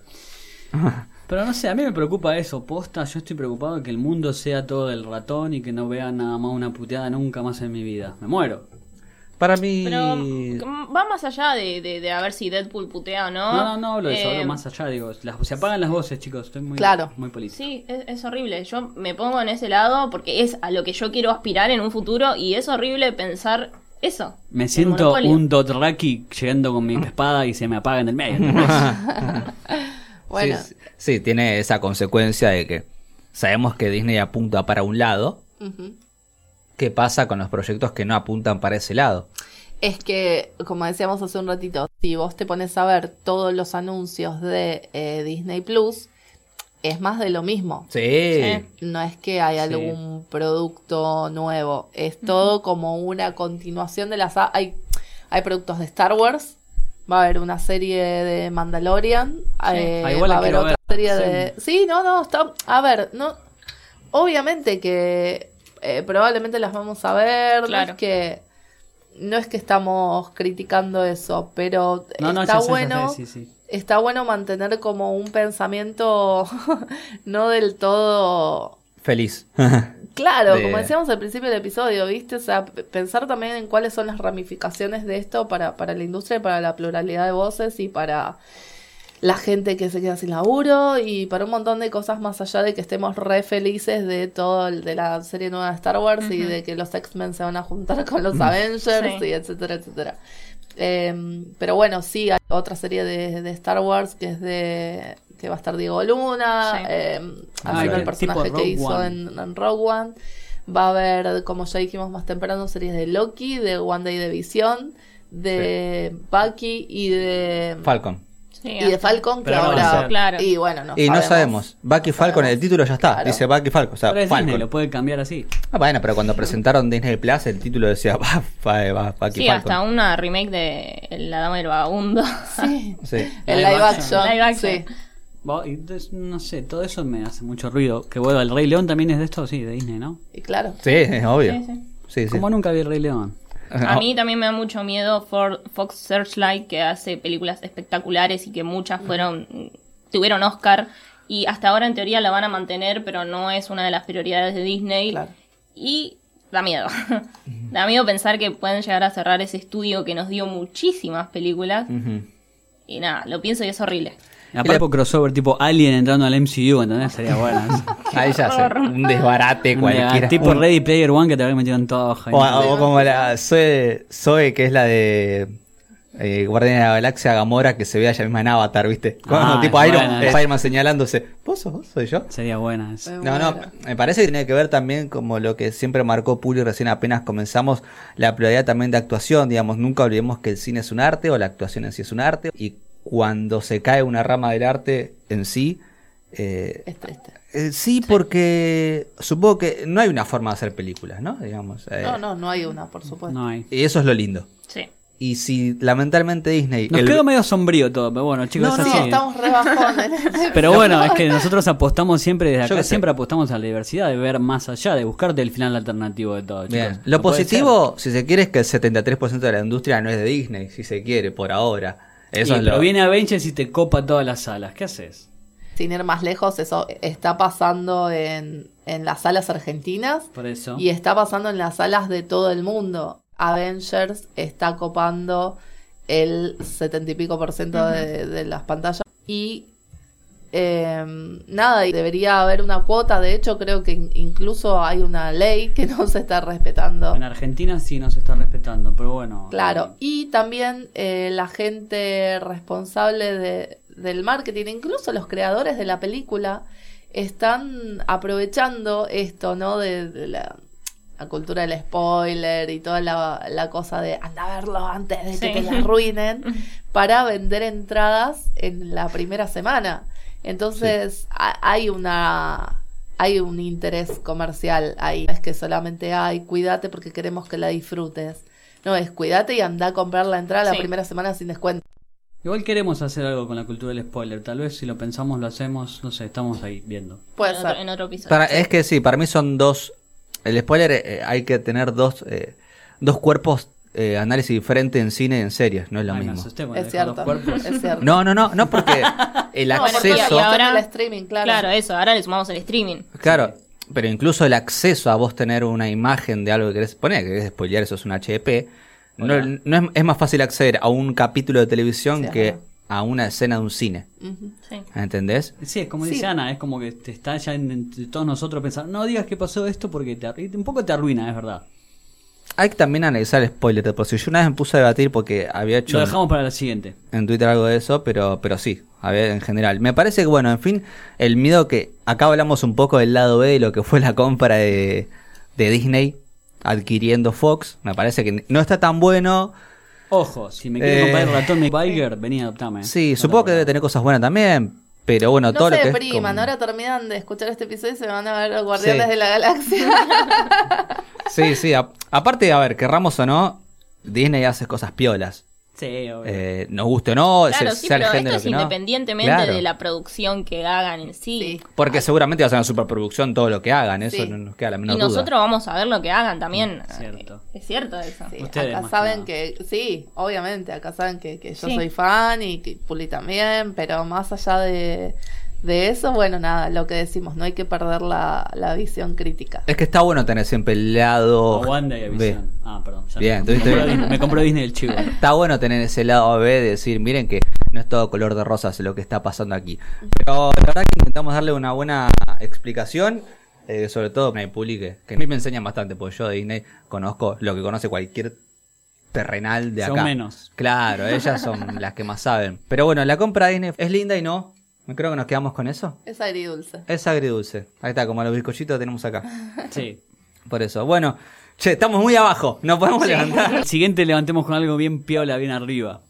Pero no sé, a mí me preocupa eso, posta, yo estoy preocupado de que el mundo sea todo del ratón y que no vea nada más una puteada nunca más en mi vida. Me muero. Para mí. Pero mm, va más allá de, de, de a ver si Deadpool putea o no. No, no, no hablo de eso, Eh, hablo más allá, digo, las- se apagan las voces, chicos, estoy muy, Claro. muy político. Sí, es, es horrible. Yo me pongo en ese lado porque es a lo que yo quiero aspirar en un futuro y es horrible pensar eso. Me siento un Dothraki llegando con mi espada y se me apaga en el medio. Bueno, Sí, sí, tiene esa consecuencia de que sabemos que Disney apunta para un lado. ¿Qué pasa con los proyectos que no apuntan para ese lado? es que, como decíamos hace un ratito, si vos te pones a ver todos los anuncios de eh, Disney Plus, es más de lo mismo. Sí. No es que hay Sí. algún producto nuevo, es todo como una continuación de las... Hay, hay productos de Star Wars, va a haber una serie de Mandalorian, eh, Ah, igual va a haber otra ver. serie Sí. de... Sí, no, no, está... A ver, no... Obviamente que eh, probablemente las vamos a ver, no Claro. es que... No es que estamos criticando eso, pero No, no, está sé, bueno sé, sí, sí. está bueno mantener como un pensamiento no del todo Feliz. claro, De- como decíamos al principio del episodio, ¿viste? O sea, pensar también en cuáles son las ramificaciones de esto para, para la industria, para la pluralidad de voces y para la gente que se queda sin laburo y para un montón de cosas más allá de que estemos re felices de todo el- de la serie nueva de Star Wars y de que los X-Men se van a juntar con los Avengers Sí. y etcétera, etcétera. Eh, pero bueno, sí, hay otra serie de, de Star Wars que es de que va a estar Diego Luna, Sí. eh, haciendo el personaje que hizo One. en, en Rogue One. Va a haber, como ya dijimos más temprano, series de Loki, de One Day de Visión, de Bucky y de Falcon. Sí, y de Falcon que no ahora. Claro. y bueno no y no sabemos. Bucky Falcon, sabemos. el título ya está. Claro. Dice Bucky Falcon. O sea, Pero es Falcon. Disney, lo puede cambiar así. Ah, bueno, pero cuando presentaron Disney Plus, el título decía va, va, va, Bucky Sí, Falcon. hasta una remake de La Dama del Vagabundo. sí Sí. el Live live action. action, Live action. sí. Entonces, no sé, todo eso me hace mucho ruido. Que bueno, el Rey León también es de esto, sí, de Disney, ¿no? Y claro. Sí, es obvio. Sí, sí. Sí, sí. Como nunca vi el Rey León. A mí también me da mucho miedo For- Fox Searchlight, que hace películas espectaculares y que muchas fueron tuvieron Oscar y hasta ahora en teoría la van a mantener, pero no es una de las prioridades de Disney. Claro. Y da miedo. da miedo pensar que pueden llegar a cerrar ese estudio que nos dio muchísimas películas. Y nada, lo pienso y es horrible. Aparte, por crossover tipo Alien entrando al MCU, ¿entendés? Sería bueno. Ahí ya sé. Un desbarate Un cualquiera. tipo Un- Ready Player One que te habían metido en todo. O, o como la Zoe, Zoe, que es la de eh, Guardianes de la Galaxia Gamora, que se ve ella misma en Avatar, ¿viste? Cuando Ah, tipo es Iron, buena. Spider-Man señalándose. ¿Vos sos vos? ¿Soy yo? Sería buena. eso. No, no, me parece que tiene que ver también como lo que siempre marcó Puli recién apenas comenzamos, la prioridad también de actuación, digamos, nunca olvidemos que el cine es un arte o la actuación en sí es un arte y cuando se cae una rama del arte en sí, eh, Es triste. eh, sí, porque supongo que no hay una forma de hacer películas, ¿no? Digamos, eh, No, no, no hay una, por supuesto. No hay. y eso es lo lindo. Sí. Y si lamentablemente Disney... Nos el- quedó medio sombrío todo, pero bueno, chicos, No, es no, así. Sí, estamos re. Pero bueno, es que nosotros apostamos siempre desde Yo acá, siempre apostamos a la diversidad, de ver más allá, de buscarte el final alternativo de todo. Bien. chicos. Lo positivo, si se quiere, es que el 73% de la industria no es de Disney, si se quiere, por ahora. Eso Y, es pero lo... viene Avengers y te copa todas las salas. ¿Qué haces? Sin ir más lejos, eso está pasando en, en las salas argentinas Por eso. y está pasando en las salas de todo el mundo. Avengers está copando el setenta y pico por ciento de, de las pantallas. Y eh, nada, y debería haber una cuota. De hecho, creo que in- incluso hay una ley que no se está respetando. En Argentina sí no se está respetando, pero bueno. Claro, y también eh, la gente responsable de- del marketing, incluso los creadores de la película, están aprovechando esto, ¿no? De, de la, la cultura del spoiler y toda la, la cosa de anda a verlo antes de que te la arruinen, para vender entradas en la primera semana. Entonces ha- hay una hay un interés comercial ahí. No es que solamente hay cuídate porque queremos que la disfrutes. No, es cuídate y anda a comprar la entrada la primera semana sin descuento. Igual queremos hacer algo con la cultura del spoiler. Tal vez si lo pensamos, lo hacemos. No sé, estamos ahí viendo. Puede en, otro, ser. en otro episodio. Para- es que sí, para mí son dos. El spoiler eh, hay que tener dos, eh, dos cuerpos eh, análisis diferentes en cine y en series, no es lo Ay, mismo. asusté Es cierto. cuerpos. Es cierto. No, no, no, no porque el No, acceso. y ahora- el streaming, claro. Claro, eso, ahora le sumamos el streaming. Claro, pero incluso el acceso a vos tener una imagen de algo que querés poner, que querés spoilear, eso es un HDP. No, es, es más fácil acceder a un capítulo de televisión Sí, que a una escena de un cine. Sí. ¿Entendés? Sí, es como Sí. dice Ana, es como que te está ya en- entre todos nosotros pensar, no digas que pasó esto porque te, un poco te arruina, es verdad. Hay que también analizar el spoiler de por sí. Yo una vez me puse a debatir porque había hecho Lo en, dejamos para la siguiente. en Twitter algo de eso, pero, pero sí, a ver, en general. Me parece que, bueno, en fin, el miedo que acá hablamos un poco del lado B de lo que fue la compra de, de Disney adquiriendo Fox. Me parece que no está tan bueno. Ojo, si me quieres Eh. comprar el ratón de Biker, vení a adoptame. Sí, No supongo que debe tener cosas buenas también. Pero bueno, No todo se lo que es. depriman, como- ahora terminan de escuchar este episodio y se van a ver los Guardianes Sí. de la Galaxia. Sí, sí. a- aparte, a ver, querramos o no, Disney hace cosas piolas. Sí, obvio. Eh, nos guste o no, Claro, se- sí, sea el género esto es que no. independientemente Claro. de la producción que hagan en sí. Sí. Porque seguramente va a ser una superproducción todo lo que hagan, eso Sí. no nos queda la Y menor duda. nosotros vamos a ver lo que hagan también. Mm, cierto. Es cierto eso. Sí, Ustedes acá saben que que, sí, obviamente, acá saben que, que yo Sí. soy fan y que Puli también, pero más allá de, de eso, bueno, nada, lo que decimos, no hay que perder la, la visión crítica. Es que está bueno tener siempre el lado O Wanda y B. Visión. Ah, perdón. ya Bien, me, compró bien. Disney, me compró Disney el chivo. Está bueno tener ese lado B de decir, miren que no es todo color de rosas lo que está pasando aquí. Pero la verdad que intentamos darle una buena explicación, eh, sobre todo en el Puli, que, que a mí me enseñan bastante, porque yo de Disney conozco lo que conoce cualquier terrenal de Son acá. menos. Claro, ellas son las que más saben. Pero bueno, la compra de Disney es linda y no. Creo que nos quedamos con eso. Es agridulce. Es agridulce. Ahí está, como los bizcochitos que tenemos acá. Sí. Por eso. Bueno, che, estamos muy abajo. No podemos levantar. El siguiente levantemos con algo bien piola, bien arriba.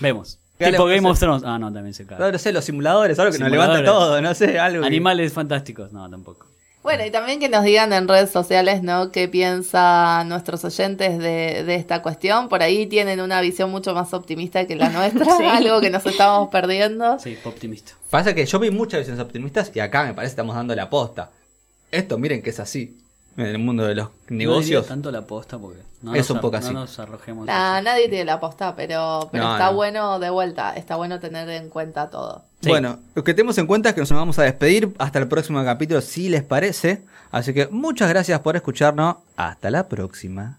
Vemos. Tipo pues, Game of Thrones. Ah, no, también se cae. No, no sé, los simuladores, algo que nos levanta todo, no sé, algo. que- Animales fantásticos. No, tampoco. Bueno, y también que nos digan en redes sociales, ¿no? ¿Qué piensan nuestros oyentes de, de esta cuestión? Por ahí tienen una visión mucho más optimista que la nuestra, Sí. algo que nos estamos perdiendo. Sí, optimista. Pasa que yo vi muchas visiones optimistas y acá me parece que estamos dando la posta. Esto miren que es así. En el mundo de los No negocios. tanto la posta porque no Es nos un ar- poco así. No nos arrojemos. Nah, nadie tiene la posta, pero, pero No, está no. bueno de vuelta, está bueno tener en cuenta todo. Sí. Bueno, lo que tenemos en cuenta es que nos vamos a despedir hasta el próximo capítulo, si les parece. Así que muchas gracias por escucharnos. Hasta la próxima.